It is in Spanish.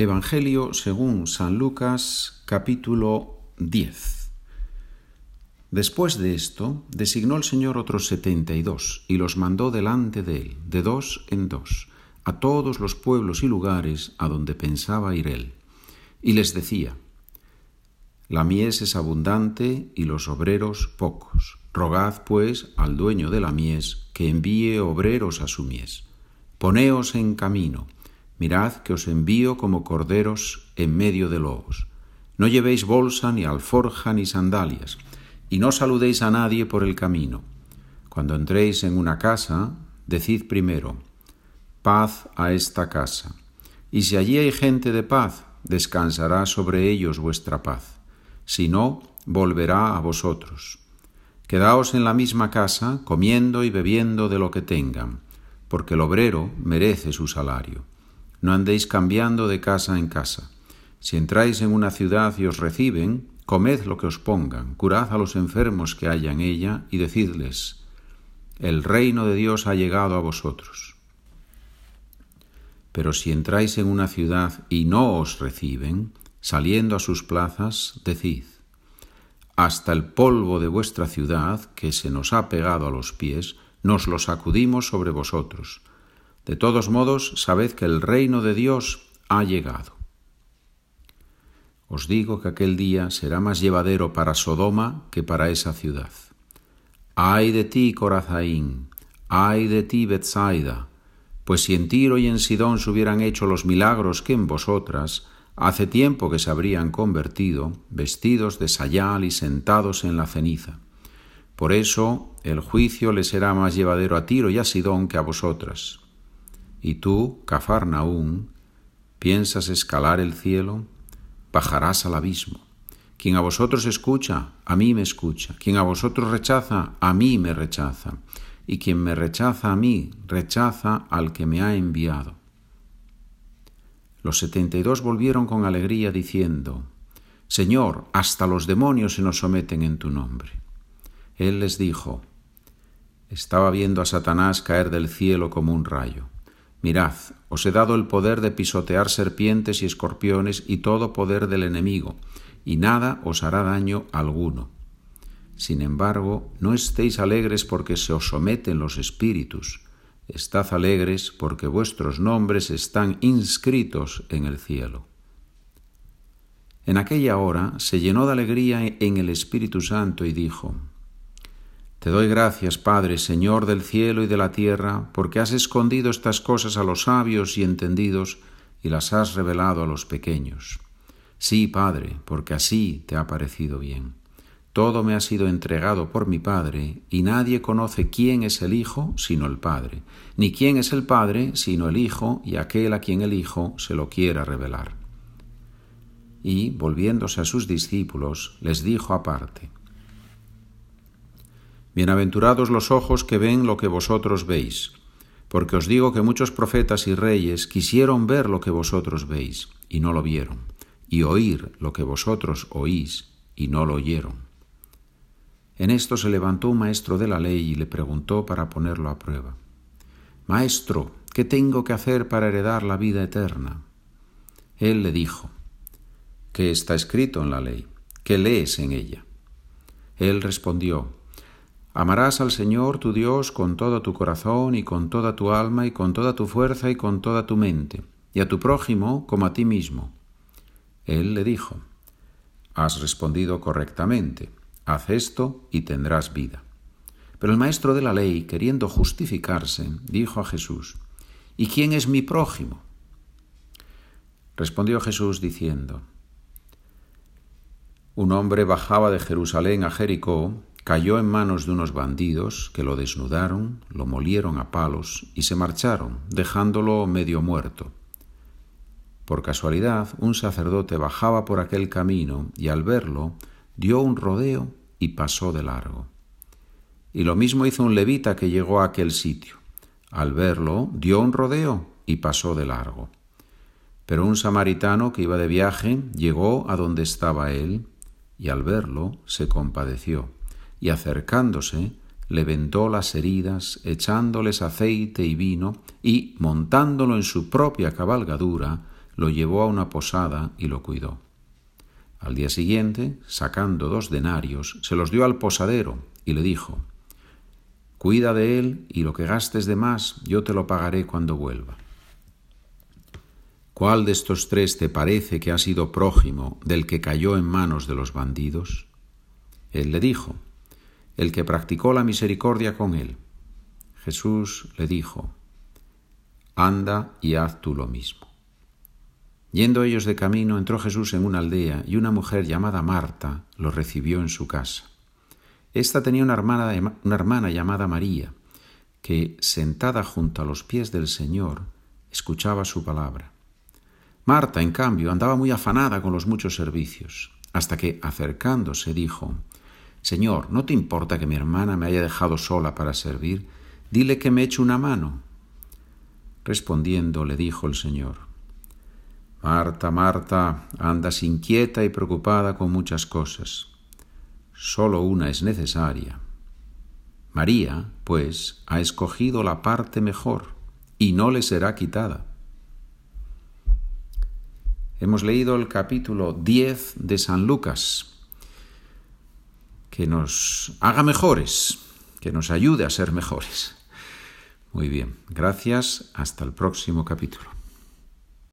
Evangelio según San Lucas capítulo 10. Después de esto, designó el Señor otros setenta y dos, y los mandó delante de él, de dos en dos, a todos los pueblos y lugares a donde pensaba ir él. Y les decía, La mies es abundante y los obreros pocos. Rogad, pues, al dueño de la mies que envíe obreros a su mies. Poneos en camino Mirad que os envío como corderos en medio de lobos. No llevéis bolsa, ni alforja, ni sandalias, y no saludéis a nadie por el camino. Cuando entréis en una casa, decid primero, paz a esta casa. Y si allí hay gente de paz, descansará sobre ellos vuestra paz. Si no, volverá a vosotros. Quedaos en la misma casa, comiendo y bebiendo de lo que tengan, porque el obrero merece su salario. No andéis cambiando de casa en casa. Si entráis en una ciudad y os reciben, comed lo que os pongan, curad a los enfermos que haya en ella y decidles, el reino de Dios ha llegado a vosotros. Pero si entráis en una ciudad y no os reciben, saliendo a sus plazas, decid, hasta el polvo de vuestra ciudad, que se nos ha pegado a los pies, nos lo sacudimos sobre vosotros, de todos modos, sabed que el reino de Dios ha llegado. Os digo que aquel día será más llevadero para Sodoma que para esa ciudad. Ay de ti, Corazaín, ay de ti, Bethsaida, pues si en Tiro y en Sidón se hubieran hecho los milagros que en vosotras, hace tiempo que se habrían convertido, vestidos de sayal y sentados en la ceniza. Por eso el juicio le será más llevadero a Tiro y a Sidón que a vosotras. Y tú, Cafarnaún, piensas escalar el cielo, bajarás al abismo. Quien a vosotros escucha, a mí me escucha. Quien a vosotros rechaza, a mí me rechaza. Y quien me rechaza a mí, rechaza al que me ha enviado. Los setenta y dos volvieron con alegría diciendo, Señor, hasta los demonios se nos someten en tu nombre. Él les dijo, estaba viendo a Satanás caer del cielo como un rayo. Mirad, os he dado el poder de pisotear serpientes y escorpiones y todo poder del enemigo, y nada os hará daño alguno. Sin embargo, no estéis alegres porque se os someten los espíritus, estad alegres porque vuestros nombres están inscritos en el cielo. En aquella hora se llenó de alegría en el Espíritu Santo y dijo, te doy gracias, Padre, Señor del cielo y de la tierra, porque has escondido estas cosas a los sabios y entendidos y las has revelado a los pequeños. Sí, Padre, porque así te ha parecido bien. Todo me ha sido entregado por mi Padre, y nadie conoce quién es el Hijo sino el Padre, ni quién es el Padre sino el Hijo y aquel a quien el Hijo se lo quiera revelar. Y, volviéndose a sus discípulos, les dijo aparte, Bienaventurados los ojos que ven lo que vosotros veis, porque os digo que muchos profetas y reyes quisieron ver lo que vosotros veis, y no lo vieron, y oír lo que vosotros oís, y no lo oyeron. En esto se levantó un maestro de la ley y le preguntó para ponerlo a prueba. Maestro, ¿qué tengo que hacer para heredar la vida eterna? Él le dijo, ¿qué está escrito en la ley? ¿Qué lees en ella? Él respondió, Amarás al Señor tu Dios con todo tu corazón y con toda tu alma y con toda tu fuerza y con toda tu mente, y a tu prójimo como a ti mismo. Él le dijo, Has respondido correctamente, haz esto y tendrás vida. Pero el maestro de la ley, queriendo justificarse, dijo a Jesús, ¿Y quién es mi prójimo? Respondió Jesús diciendo, Un hombre bajaba de Jerusalén a Jericó cayó en manos de unos bandidos que lo desnudaron, lo molieron a palos y se marcharon, dejándolo medio muerto. Por casualidad, un sacerdote bajaba por aquel camino y al verlo dio un rodeo y pasó de largo. Y lo mismo hizo un levita que llegó a aquel sitio. Al verlo dio un rodeo y pasó de largo. Pero un samaritano que iba de viaje llegó a donde estaba él y al verlo se compadeció y acercándose, le vendó las heridas, echándoles aceite y vino, y, montándolo en su propia cabalgadura, lo llevó a una posada y lo cuidó. Al día siguiente, sacando dos denarios, se los dio al posadero y le dijo, Cuida de él y lo que gastes de más yo te lo pagaré cuando vuelva. ¿Cuál de estos tres te parece que ha sido prójimo del que cayó en manos de los bandidos? Él le dijo, el que practicó la misericordia con él. Jesús le dijo, anda y haz tú lo mismo. Yendo ellos de camino, entró Jesús en una aldea y una mujer llamada Marta lo recibió en su casa. Esta tenía una hermana, llamada María, que, sentada junto a los pies del Señor, escuchaba su palabra. Marta, en cambio, andaba muy afanada con los muchos servicios, hasta que, acercándose, dijo, Señor, ¿no te importa que mi hermana me haya dejado sola para servir? Dile que me eche una mano. Respondiendo, le dijo el Señor, Marta, Marta, andas inquieta y preocupada con muchas cosas. Solo una es necesaria. María, pues, ha escogido la parte mejor y no le será quitada. Hemos leído el capítulo 10 de San Lucas, que nos haga mejores, que nos ayude a ser mejores. Muy bien, gracias, hasta el próximo capítulo.